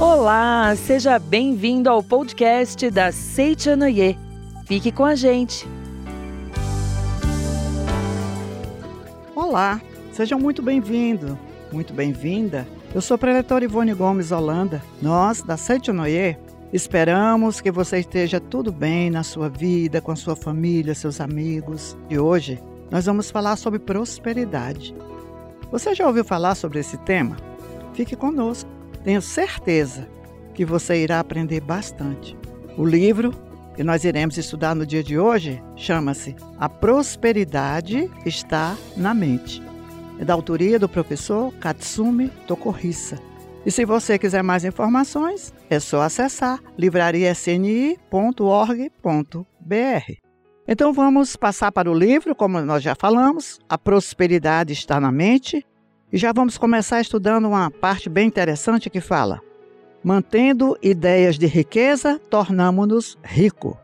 Olá, seja bem-vindo ao podcast da Seichanoye. Fique com a gente. Olá, sejam muito bem-vindos, muito bem-vinda. Eu sou a preletora Ivone Gomes Holanda. Nós, da Seichanoye, esperamos que você esteja tudo bem na sua vida, com a sua família, seus amigos. E hoje nós vamos falar sobre prosperidade. Você já ouviu falar sobre esse tema? Fique conosco. Tenho certeza que você irá aprender bastante. O livro que nós iremos estudar no dia de hoje chama-se A Prosperidade Está na Mente. É da autoria do professor Katsumi Tokuhisa. E se você quiser mais informações, é só acessar livrariasni.org.br. Então vamos passar para o livro, como nós já falamos, A Prosperidade Está na Mente, e já vamos começar estudando uma parte bem interessante que fala: Mantendo ideias de riqueza, tornamos-nos ricos.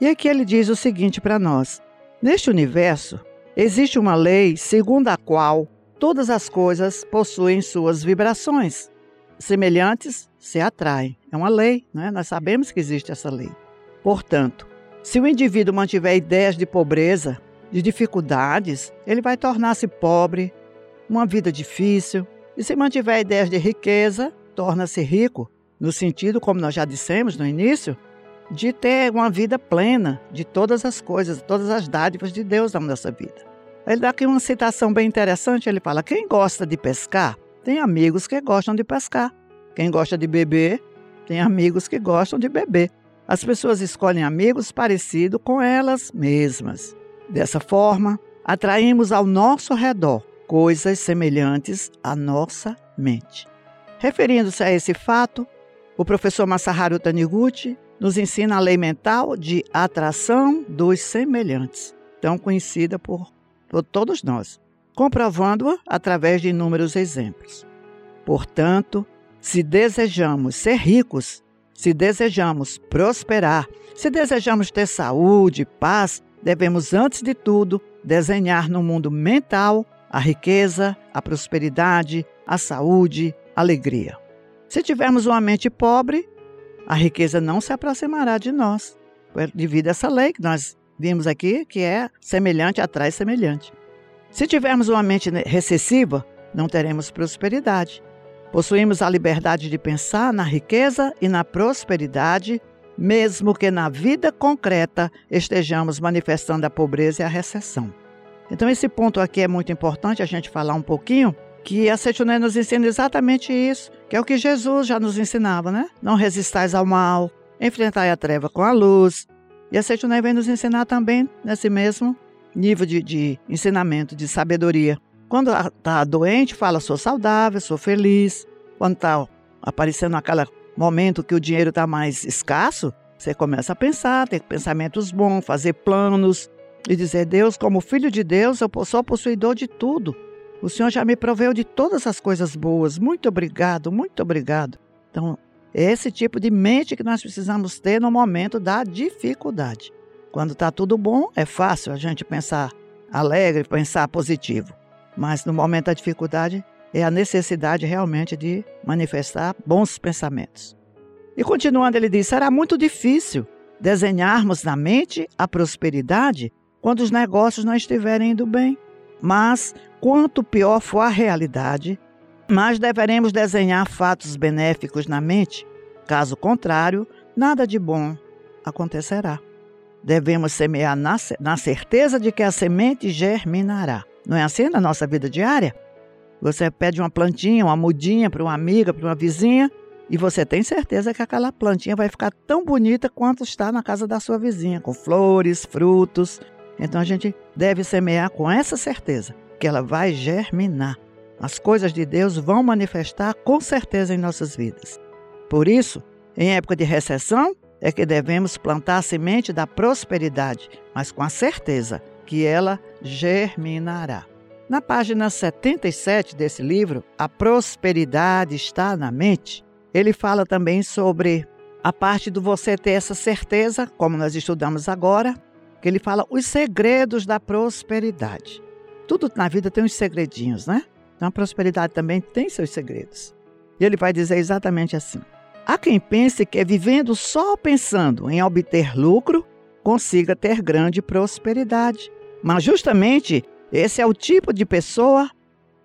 E aqui ele diz o seguinte para nós: Neste universo, existe uma lei segundo a qual todas as coisas possuem suas vibrações. Semelhantes se atraem. É uma lei, né? nós sabemos que existe essa lei. Portanto, se o indivíduo mantiver ideias de pobreza, de dificuldades, ele vai tornar-se pobre, uma vida difícil. E se mantiver ideias de riqueza, torna-se rico, no sentido, como nós já dissemos no início, de ter uma vida plena de todas as coisas, todas as dádivas de Deus na nossa vida. Ele dá aqui uma citação bem interessante. Ele fala: quem gosta de pescar, tem amigos que gostam de pescar. Quem gosta de beber, tem amigos que gostam de beber. As pessoas escolhem amigos parecidos com elas mesmas. Dessa forma, atraímos ao nosso redor coisas semelhantes à nossa mente. Referindo-se a esse fato, o professor Masaharu Taniguchi nos ensina a lei mental de atração dos semelhantes, tão conhecida por, por todos nós, comprovando-a através de inúmeros exemplos. Portanto, se desejamos ser ricos, se desejamos prosperar, se desejamos ter saúde, paz, devemos, antes de tudo, desenhar no mundo mental a riqueza, a prosperidade, a saúde, a alegria. Se tivermos uma mente pobre, a riqueza não se aproximará de nós, devido a essa lei que nós vimos aqui, que é semelhante atrai semelhante. Se tivermos uma mente recessiva, não teremos prosperidade. Possuímos a liberdade de pensar na riqueza e na prosperidade, mesmo que na vida concreta estejamos manifestando a pobreza e a recessão. Então, esse ponto aqui é muito importante a gente falar um pouquinho, que a Setuné nos ensina exatamente isso, que é o que Jesus já nos ensinava, né? Não resistais ao mal, enfrentai a treva com a luz. E a Setuné vem nos ensinar também nesse mesmo nível de, de ensinamento, de sabedoria. Quando está doente, fala, sou saudável, sou feliz. Quando está aparecendo aquele momento que o dinheiro está mais escasso, você começa a pensar, ter pensamentos bons, fazer planos, e dizer: Deus, como filho de Deus, eu sou possuidor de tudo. O Senhor já me proveu de todas as coisas boas. Muito obrigado, muito obrigado. Então, é esse tipo de mente que nós precisamos ter no momento da dificuldade. Quando está tudo bom, é fácil a gente pensar alegre, pensar positivo. Mas no momento da dificuldade, é a necessidade realmente de manifestar bons pensamentos. E continuando, ele diz: será muito difícil desenharmos na mente a prosperidade quando os negócios não estiverem indo bem. Mas, quanto pior for a realidade, mais deveremos desenhar fatos benéficos na mente. Caso contrário, nada de bom acontecerá. Devemos semear na, na certeza de que a semente germinará. Não é assim na nossa vida diária? Você pede uma plantinha, uma mudinha para uma amiga, para uma vizinha, e você tem certeza que aquela plantinha vai ficar tão bonita quanto está na casa da sua vizinha, com flores, frutos, então a gente deve semear com essa certeza que ela vai germinar. As coisas de Deus vão manifestar com certeza em nossas vidas. Por isso, em época de recessão, é que devemos plantar a semente da prosperidade, mas com a certeza que ela germinará. Na página 77 desse livro, A Prosperidade está na Mente, ele fala também sobre a parte do você ter essa certeza, como nós estudamos agora, que ele fala os segredos da prosperidade. Tudo na vida tem uns segredinhos, né? Então a prosperidade também tem seus segredos. E ele vai dizer exatamente assim: Há quem pense que vivendo só pensando em obter lucro, consiga ter grande prosperidade. Mas justamente esse é o tipo de pessoa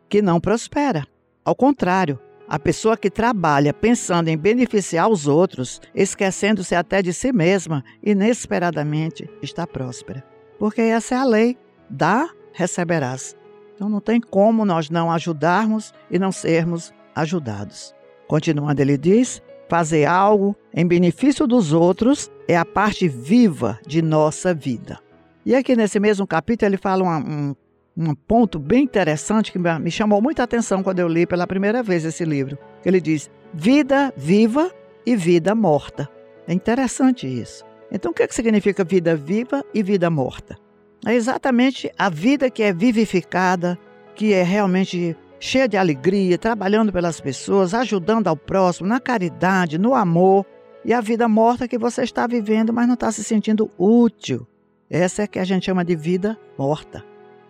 que não prospera. Ao contrário, a pessoa que trabalha pensando em beneficiar os outros, esquecendo-se até de si mesma, inesperadamente está próspera. Porque essa é a lei: dá, receberás. Então não tem como nós não ajudarmos e não sermos ajudados. Continuando, ele diz: fazer algo em benefício dos outros é a parte viva de nossa vida. E aqui nesse mesmo capítulo ele fala um, um, um ponto bem interessante que me chamou muita atenção quando eu li pela primeira vez esse livro. Ele diz: vida viva e vida morta. É interessante isso. Então, o que, é que significa vida viva e vida morta? É exatamente a vida que é vivificada, que é realmente cheia de alegria, trabalhando pelas pessoas, ajudando ao próximo, na caridade, no amor, e a vida morta que você está vivendo, mas não está se sentindo útil, essa é que a gente chama de vida morta.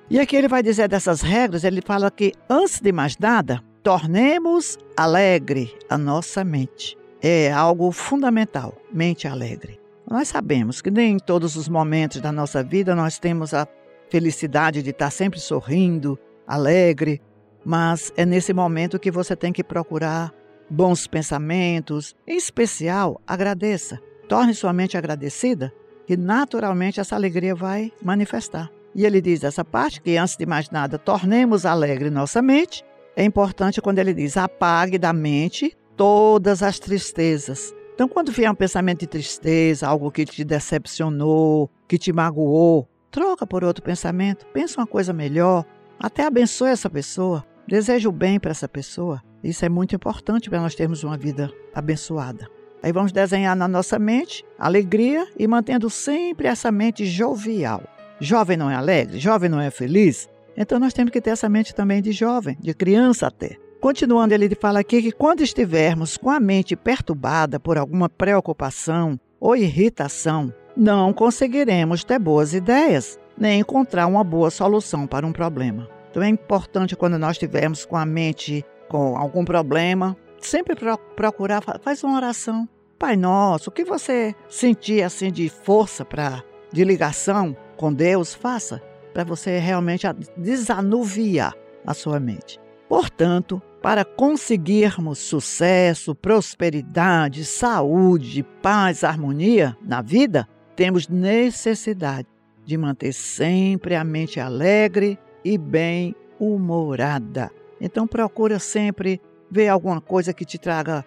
E aqui ele vai dizer dessas regras, ele fala que antes de mais nada, tornemos alegre a nossa mente. É algo fundamental, mente alegre. Nós sabemos que nem em todos os momentos da nossa vida nós temos a felicidade de estar sempre sorrindo, alegre, mas é nesse momento que você tem que procurar bons pensamentos, em especial, agradeça. Torne sua mente agradecida que naturalmente essa alegria vai manifestar. E ele diz essa parte que antes de mais nada, tornemos alegre nossa mente. É importante quando ele diz apague da mente todas as tristezas. Então, quando vier um pensamento de tristeza, algo que te decepcionou, que te magoou, troca por outro pensamento, pensa uma coisa melhor, até abençoe essa pessoa, deseja o bem para essa pessoa. Isso é muito importante para nós termos uma vida abençoada. Aí vamos desenhar na nossa mente alegria e mantendo sempre essa mente jovial. Jovem não é alegre? Jovem não é feliz? Então nós temos que ter essa mente também de jovem, de criança até. Continuando, ele fala aqui que quando estivermos com a mente perturbada por alguma preocupação ou irritação, não conseguiremos ter boas ideias, nem encontrar uma boa solução para um problema. Então é importante quando nós estivermos com a mente com algum problema, sempre procurar, faz uma oração. Pai nosso, o que você sentir assim de força para de ligação com Deus, faça para você realmente desanuviar a sua mente. Portanto, para conseguirmos sucesso, prosperidade, saúde, paz, harmonia na vida, temos necessidade de manter sempre a mente alegre e bem humorada. Então procura sempre ver alguma coisa que te traga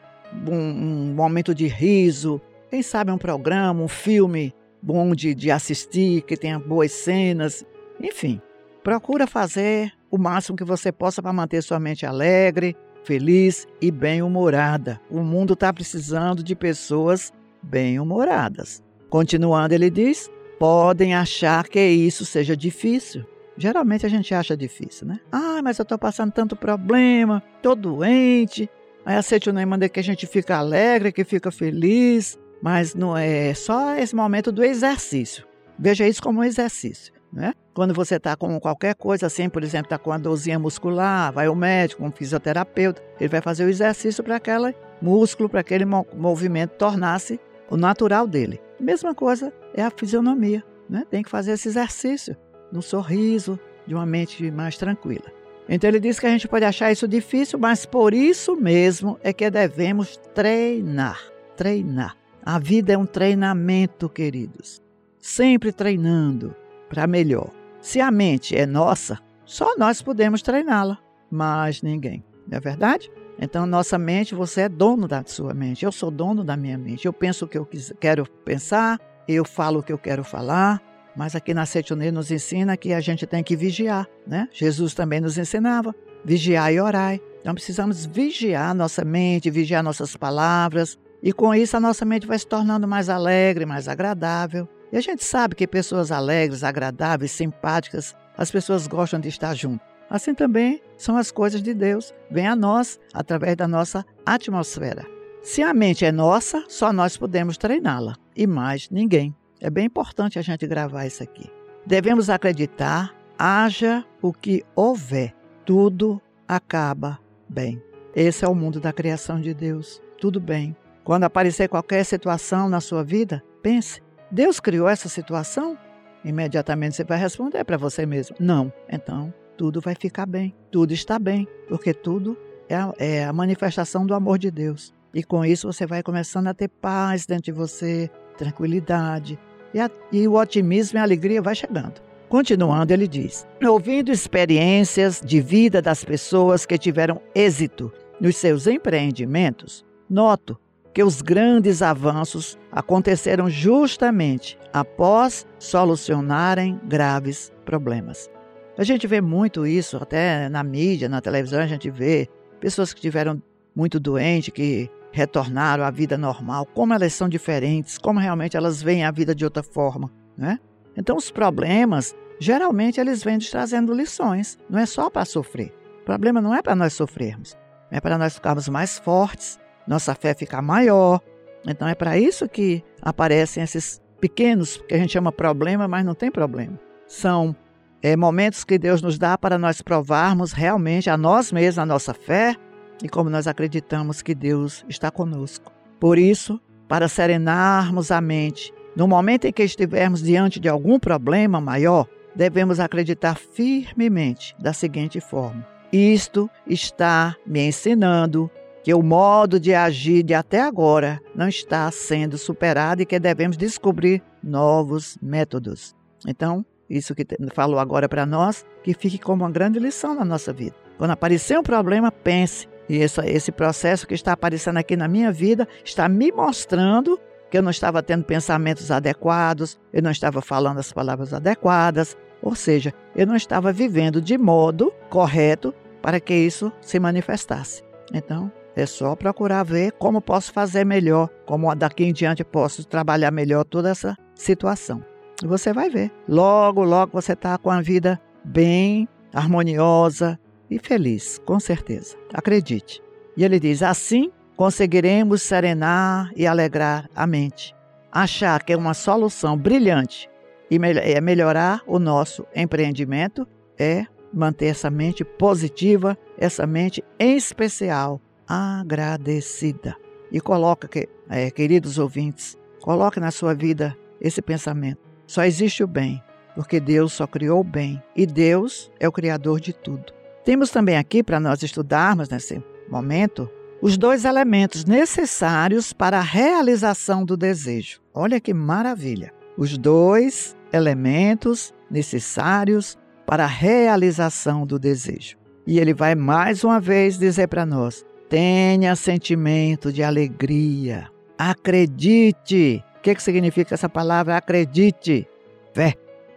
um, um momento de riso, quem sabe um programa, um filme bom de, de assistir, que tenha boas cenas, enfim. Procura fazer o máximo que você possa para manter sua mente alegre, feliz e bem-humorada. O mundo está precisando de pessoas bem-humoradas. Continuando, ele diz: podem achar que isso seja difícil, Geralmente a gente acha difícil, né? Ah, mas eu estou passando tanto problema, estou doente. Aí a Setunai manda que a gente fica alegre, que fica feliz, mas não é só esse momento do exercício. Veja isso como um exercício. Né? Quando você está com qualquer coisa assim, por exemplo, está com uma dorzinha muscular, vai ao médico, um fisioterapeuta, ele vai fazer o exercício para aquele músculo, para aquele movimento tornar-se o natural dele. Mesma coisa é a fisionomia, né? Tem que fazer esse exercício no sorriso, de uma mente mais tranquila. Então ele diz que a gente pode achar isso difícil, mas por isso mesmo é que devemos treinar. Treinar. A vida é um treinamento, queridos. Sempre treinando para melhor. Se a mente é nossa, só nós podemos treiná-la, mas ninguém. Não é verdade? Então, nossa mente, você é dono da sua mente. Eu sou dono da minha mente. Eu penso o que eu quero pensar, eu falo o que eu quero falar, mas aqui na Setionê nos ensina que a gente tem que vigiar, né? Jesus também nos ensinava, vigiar e orar. Então precisamos vigiar nossa mente, vigiar nossas palavras, e com isso a nossa mente vai se tornando mais alegre, mais agradável. E a gente sabe que pessoas alegres, agradáveis, simpáticas, as pessoas gostam de estar junto. Assim também são as coisas de Deus, vêm a nós através da nossa atmosfera. Se a mente é nossa, só nós podemos treiná-la e mais ninguém. É bem importante a gente gravar isso aqui. Devemos acreditar, haja o que houver, tudo acaba bem. Esse é o mundo da criação de Deus. Tudo bem. Quando aparecer qualquer situação na sua vida, pense: Deus criou essa situação? Imediatamente você vai responder para você mesmo: Não. Então, tudo vai ficar bem. Tudo está bem, porque tudo é a, é a manifestação do amor de Deus. E com isso você vai começando a ter paz dentro de você, tranquilidade. E, a, e o otimismo e a alegria vai chegando. Continuando, ele diz: ouvindo experiências de vida das pessoas que tiveram êxito nos seus empreendimentos, noto que os grandes avanços aconteceram justamente após solucionarem graves problemas. A gente vê muito isso, até na mídia, na televisão, a gente vê pessoas que tiveram muito doentes, que retornaram à vida normal, como elas são diferentes, como realmente elas veem a vida de outra forma, né? Então os problemas, geralmente eles vêm trazendo lições, não é só para sofrer. O problema não é para nós sofrermos, é para nós ficarmos mais fortes, nossa fé ficar maior. Então é para isso que aparecem esses pequenos, que a gente chama problema, mas não tem problema. São é, momentos que Deus nos dá para nós provarmos realmente a nós mesmos a nossa fé e como nós acreditamos que Deus está conosco. Por isso, para serenarmos a mente, no momento em que estivermos diante de algum problema maior, devemos acreditar firmemente da seguinte forma: Isto está me ensinando que o modo de agir de até agora não está sendo superado e que devemos descobrir novos métodos. Então, isso que falou agora para nós, que fique como uma grande lição na nossa vida. Quando aparecer um problema, pense. E esse, processo que está aparecendo aqui na minha vida está me mostrando que eu não estava tendo pensamentos adequados, eu não estava falando as palavras adequadas, ou seja, eu não estava vivendo de modo correto para que isso se manifestasse. Então, é só procurar ver como posso fazer melhor, como daqui em diante posso trabalhar melhor toda essa situação. E você vai ver. Logo, logo você está com a vida bem harmoniosa e feliz, com certeza. Acredite. E ele diz: assim conseguiremos serenar e alegrar a mente. Achar que é uma solução brilhante e é melhorar o nosso empreendimento é manter essa mente positiva, essa mente em especial agradecida. E coloca, é, queridos ouvintes, coloque na sua vida esse pensamento. Só existe o bem, porque Deus só criou o bem e Deus é o Criador de tudo. Temos também aqui, para nós estudarmos nesse momento, os dois elementos necessários para a realização do desejo. Olha que maravilha! Os dois elementos necessários para a realização do desejo. E ele vai mais uma vez dizer para nós: Tenha sentimento de alegria. Acredite. O que, que significa essa palavra? Acredite. Fé.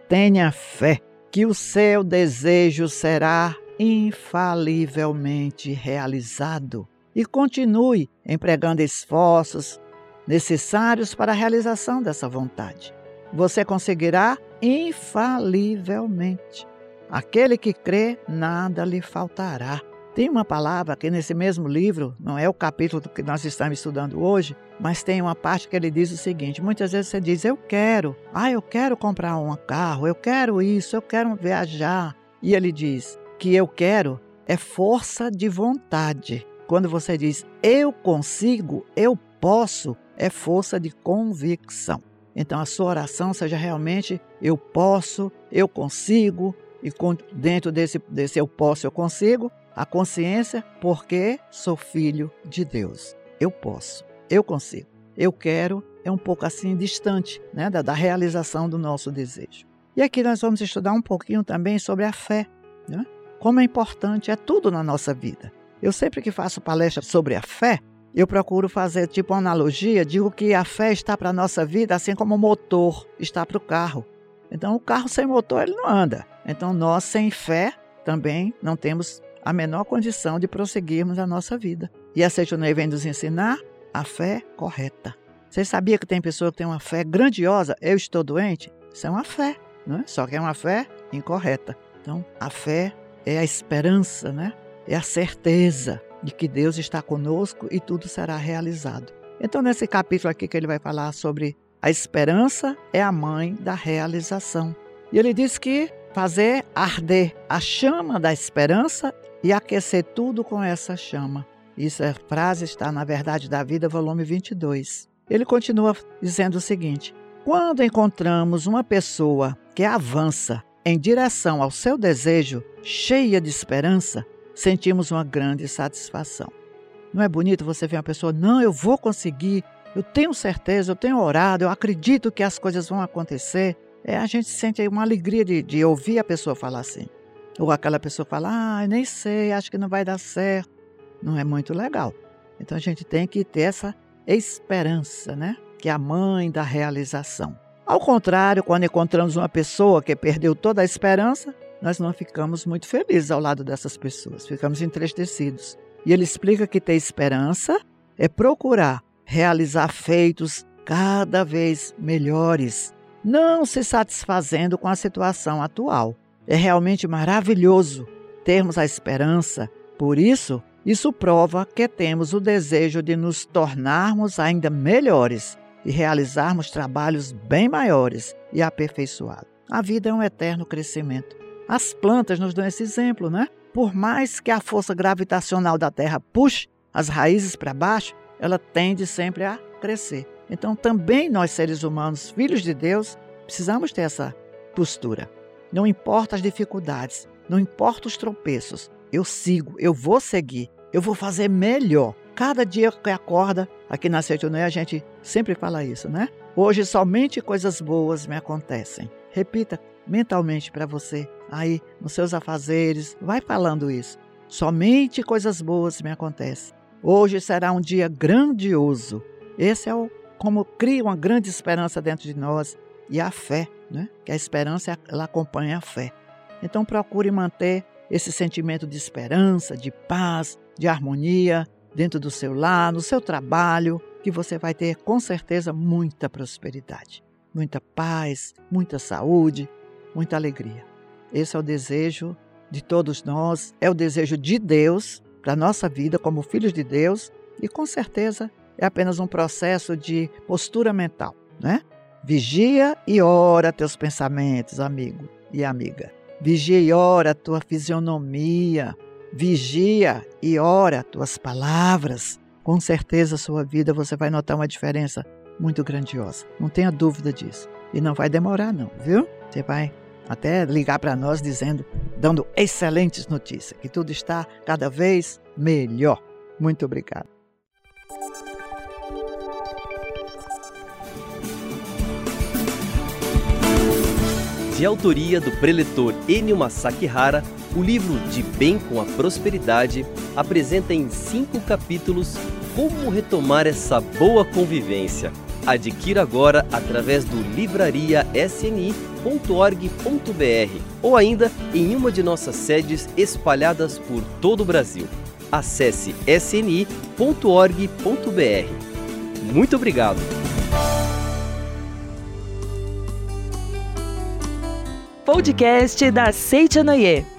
Tenha fé que o seu desejo será infalivelmente realizado. E continue empregando esforços necessários para a realização dessa vontade. Você conseguirá infalivelmente. Aquele que crê, nada lhe faltará. Tem uma palavra aqui nesse mesmo livro, não é o capítulo que nós estamos estudando hoje, mas tem uma parte que ele diz o seguinte: muitas vezes você diz, eu quero, ah, eu quero comprar um carro, eu quero isso, eu quero viajar. E ele diz que eu quero é força de vontade. Quando você diz eu consigo, eu posso, é força de convicção. Então a sua oração seja realmente eu posso, eu consigo, e dentro desse, desse eu posso, eu consigo, a consciência, porque sou filho de Deus. Eu posso, eu consigo, eu quero, é um pouco assim distante né, da, da realização do nosso desejo. E aqui nós vamos estudar um pouquinho também sobre a fé. Né? Como é importante, é tudo na nossa vida. Eu sempre que faço palestra sobre a fé, eu procuro fazer tipo uma analogia, digo que a fé está para a nossa vida assim como o motor está para o carro. Então o carro sem motor ele não anda. Então nós sem fé também não temos a menor condição de prosseguirmos a nossa vida. E a Seitonei vem nos ensinar a fé correta. Você sabia que tem pessoa que tem uma fé grandiosa? Eu estou doente? Isso é uma fé, né? só que é uma fé incorreta. Então, a fé é a esperança, né? é a certeza de que Deus está conosco e tudo será realizado. Então, nesse capítulo aqui que ele vai falar sobre a esperança é a mãe da realização. E ele diz que fazer arder a chama da esperança e aquecer tudo com essa chama. Isso a frase está na Verdade da Vida, volume 22. Ele continua dizendo o seguinte: quando encontramos uma pessoa que avança em direção ao seu desejo, cheia de esperança, sentimos uma grande satisfação. Não é bonito você ver uma pessoa, não, eu vou conseguir, eu tenho certeza, eu tenho orado, eu acredito que as coisas vão acontecer. É, a gente sente uma alegria de, de ouvir a pessoa falar assim. Ou aquela pessoa fala, ah, nem sei, acho que não vai dar certo. Não é muito legal. Então a gente tem que ter essa esperança, né? Que é a mãe da realização. Ao contrário, quando encontramos uma pessoa que perdeu toda a esperança, nós não ficamos muito felizes ao lado dessas pessoas, ficamos entristecidos. E ele explica que ter esperança é procurar realizar feitos cada vez melhores, não se satisfazendo com a situação atual. É realmente maravilhoso termos a esperança, por isso, isso prova que temos o desejo de nos tornarmos ainda melhores e realizarmos trabalhos bem maiores e aperfeiçoados. A vida é um eterno crescimento. As plantas nos dão esse exemplo, né? Por mais que a força gravitacional da Terra puxe as raízes para baixo, ela tende sempre a crescer. Então, também nós, seres humanos, filhos de Deus, precisamos ter essa postura. Não importa as dificuldades, não importa os tropeços, eu sigo, eu vou seguir, eu vou fazer melhor. Cada dia que acorda, aqui na Seitoné a gente sempre fala isso, né? Hoje somente coisas boas me acontecem. Repita mentalmente para você aí nos seus afazeres, vai falando isso. Somente coisas boas me acontecem. Hoje será um dia grandioso. Esse é o como cria uma grande esperança dentro de nós e a fé, né? Que a esperança ela acompanha a fé. Então procure manter esse sentimento de esperança, de paz, de harmonia dentro do seu lar, no seu trabalho, que você vai ter com certeza muita prosperidade, muita paz, muita saúde, muita alegria. Esse é o desejo de todos nós, é o desejo de Deus para a nossa vida como filhos de Deus e com certeza é apenas um processo de postura mental, né? Vigia e ora teus pensamentos, amigo e amiga. Vigia e ora tua fisionomia. Vigia e ora tuas palavras. Com certeza, sua vida você vai notar uma diferença muito grandiosa. Não tenha dúvida disso. E não vai demorar, não, viu? Você vai até ligar para nós dizendo, dando excelentes notícias, que tudo está cada vez melhor. Muito obrigado. de autoria do preletor Enio Masakihara, o livro De Bem com a Prosperidade apresenta em cinco capítulos como retomar essa boa convivência. Adquira agora através do livrariasni.org.br ou ainda em uma de nossas sedes espalhadas por todo o Brasil. Acesse sni.org.br. Muito obrigado! podcast da Seitianoye.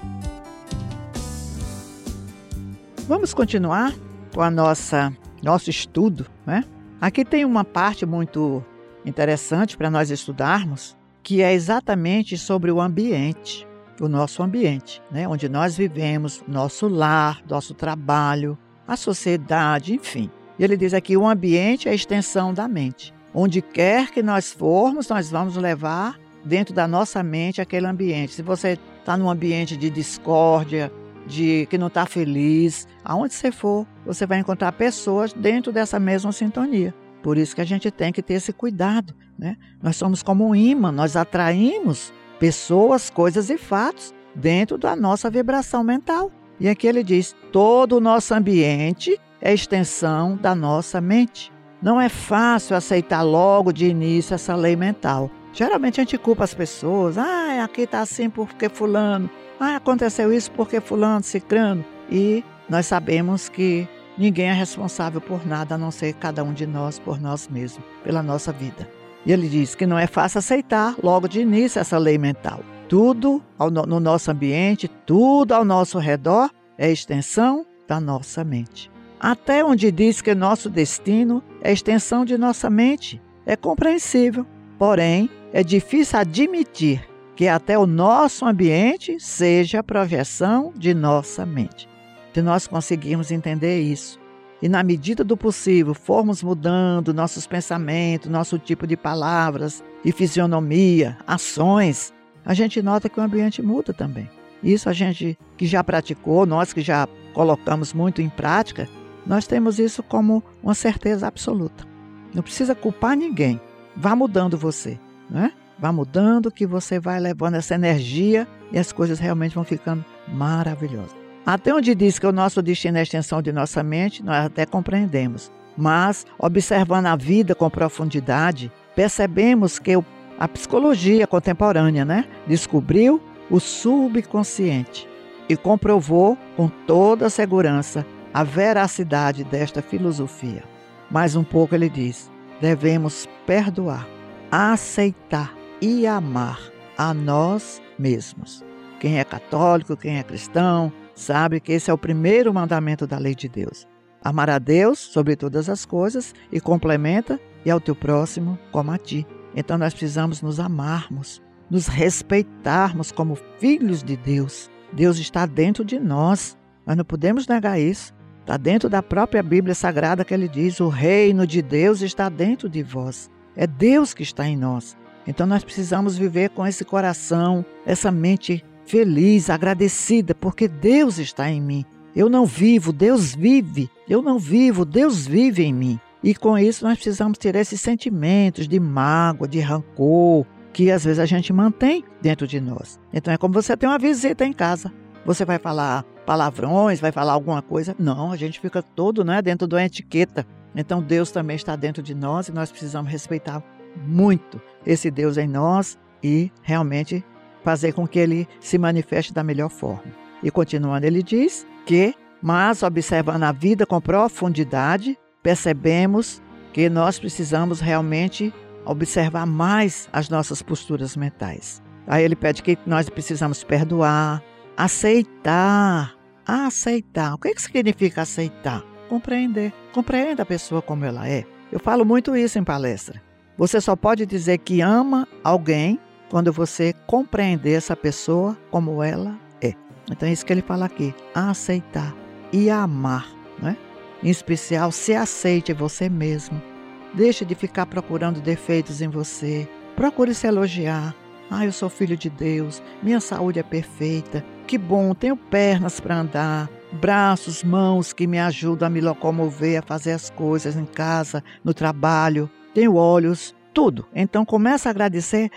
Vamos continuar com a nossa nosso estudo, né? Aqui tem uma parte muito interessante para nós estudarmos, que é exatamente sobre o ambiente, o nosso ambiente, né? Onde nós vivemos, nosso lar, nosso trabalho, a sociedade, enfim. E ele diz aqui: o ambiente é a extensão da mente. Onde quer que nós formos, nós vamos levar dentro da nossa mente aquele ambiente. Se você está num ambiente de discórdia, de que não está feliz, aonde você for, você vai encontrar pessoas dentro dessa mesma sintonia. Por isso que a gente tem que ter esse cuidado, né? Nós somos como um imã, nós atraímos pessoas, coisas e fatos dentro da nossa vibração mental. E aqui ele diz: todo o nosso ambiente é extensão da nossa mente. Não é fácil aceitar logo de início essa lei mental, Geralmente a gente culpa as pessoas. Ah, aqui está assim porque fulano. Ah, aconteceu isso porque fulano, cicrano. E nós sabemos que ninguém é responsável por nada a não ser cada um de nós por nós mesmos, pela nossa vida. E ele diz que não é fácil aceitar logo de início essa lei mental. Tudo no nosso ambiente, tudo ao nosso redor é extensão da nossa mente. Até onde diz que nosso destino é extensão de nossa mente, é compreensível. Porém, é difícil admitir que até o nosso ambiente seja a projeção de nossa mente. se nós conseguirmos entender isso. E na medida do possível, formos mudando nossos pensamentos, nosso tipo de palavras e fisionomia, ações, a gente nota que o ambiente muda também. Isso a gente que já praticou, nós que já colocamos muito em prática, nós temos isso como uma certeza absoluta. Não precisa culpar ninguém. Vá mudando você, né? Vá mudando que você vai levando essa energia e as coisas realmente vão ficando maravilhosas. Até onde diz que o nosso destino é a extensão de nossa mente, nós até compreendemos. Mas, observando a vida com profundidade, percebemos que a psicologia contemporânea né, descobriu o subconsciente e comprovou com toda segurança a veracidade desta filosofia. Mais um pouco ele diz: devemos perdoar, aceitar e amar a nós mesmos. Quem é católico, quem é cristão, sabe que esse é o primeiro mandamento da lei de Deus. Amar a Deus sobre todas as coisas e complementa e ao teu próximo como a ti. Então nós precisamos nos amarmos, nos respeitarmos como filhos de Deus. Deus está dentro de nós. Nós não podemos negar isso. Está dentro da própria Bíblia Sagrada que ele diz: o reino de Deus está dentro de vós. É Deus que está em nós. Então nós precisamos viver com esse coração, essa mente feliz, agradecida, porque Deus está em mim. Eu não vivo, Deus vive. Eu não vivo, Deus vive em mim. E com isso nós precisamos ter esses sentimentos de mágoa, de rancor, que às vezes a gente mantém dentro de nós. Então é como você tem uma visita em casa. Você vai falar palavrões, vai falar alguma coisa. Não, a gente fica todo né, dentro de uma etiqueta. Então Deus também está dentro de nós e nós precisamos respeitar muito esse Deus em nós e realmente fazer com que ele se manifeste da melhor forma. E continuando, ele diz que, mas observando a vida com profundidade, percebemos que nós precisamos realmente observar mais as nossas posturas mentais. Aí ele pede que nós precisamos perdoar, aceitar aceitar. O que, é que significa aceitar? Compreender. Compreenda a pessoa como ela é. Eu falo muito isso em palestra. Você só pode dizer que ama alguém quando você compreender essa pessoa como ela é. Então é isso que ele fala aqui: aceitar e amar, né? Em especial, se aceite você mesmo. Deixe de ficar procurando defeitos em você. Procure se elogiar. Ah, eu sou filho de Deus, minha saúde é perfeita, que bom, tenho pernas para andar, braços, mãos que me ajudam a me locomover, a fazer as coisas em casa, no trabalho, tenho olhos, tudo. Então começa a agradecer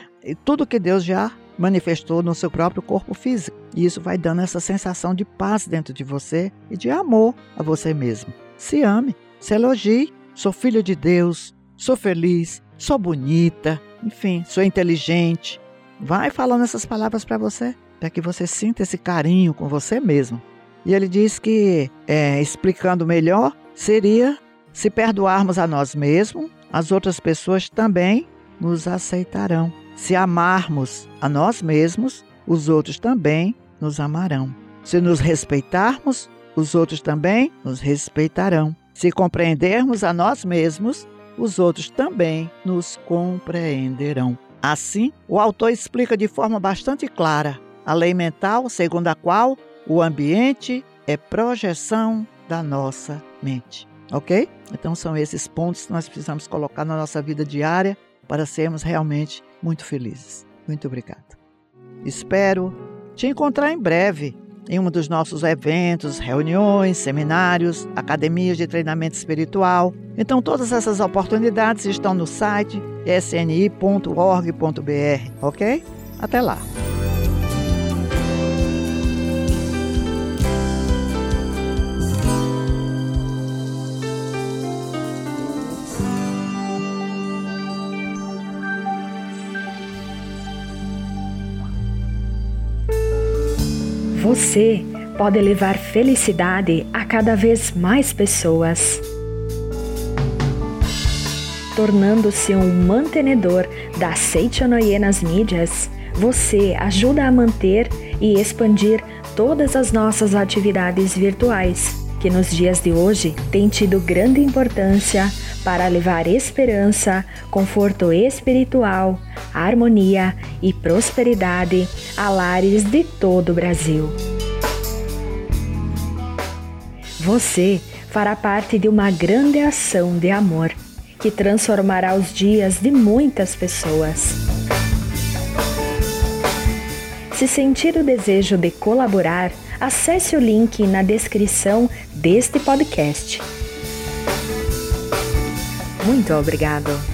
tudo que Deus já manifestou no seu próprio corpo físico. E isso vai dando essa sensação de paz dentro de você e de amor a você mesmo. Se ame, se elogie. Sou filho de Deus, sou feliz, sou bonita, enfim, sou inteligente, Vai falando essas palavras para você, para que você sinta esse carinho com você mesmo. E ele diz que, é, explicando melhor, seria se perdoarmos a nós mesmos, as outras pessoas também nos aceitarão. Se amarmos a nós mesmos, os outros também nos amarão. Se nos respeitarmos, os outros também nos respeitarão. Se compreendermos a nós mesmos, os outros também nos compreenderão. Assim, o autor explica de forma bastante clara a lei mental segundo a qual o ambiente é projeção da nossa mente. Ok? Então, são esses pontos que nós precisamos colocar na nossa vida diária para sermos realmente muito felizes. Muito obrigada. Espero te encontrar em breve em um dos nossos eventos, reuniões, seminários, academias de treinamento espiritual. Então, todas essas oportunidades estão no site sni.org.br, ok? Até lá! Você pode levar felicidade a cada vez mais pessoas tornando-se um mantenedor da Seichonoye nas mídias, você ajuda a manter e expandir todas as nossas atividades virtuais, que nos dias de hoje têm tido grande importância para levar esperança, conforto espiritual, harmonia e prosperidade a lares de todo o Brasil. Você fará parte de uma grande ação de amor que transformará os dias de muitas pessoas. Se sentir o desejo de colaborar, acesse o link na descrição deste podcast. Muito obrigado!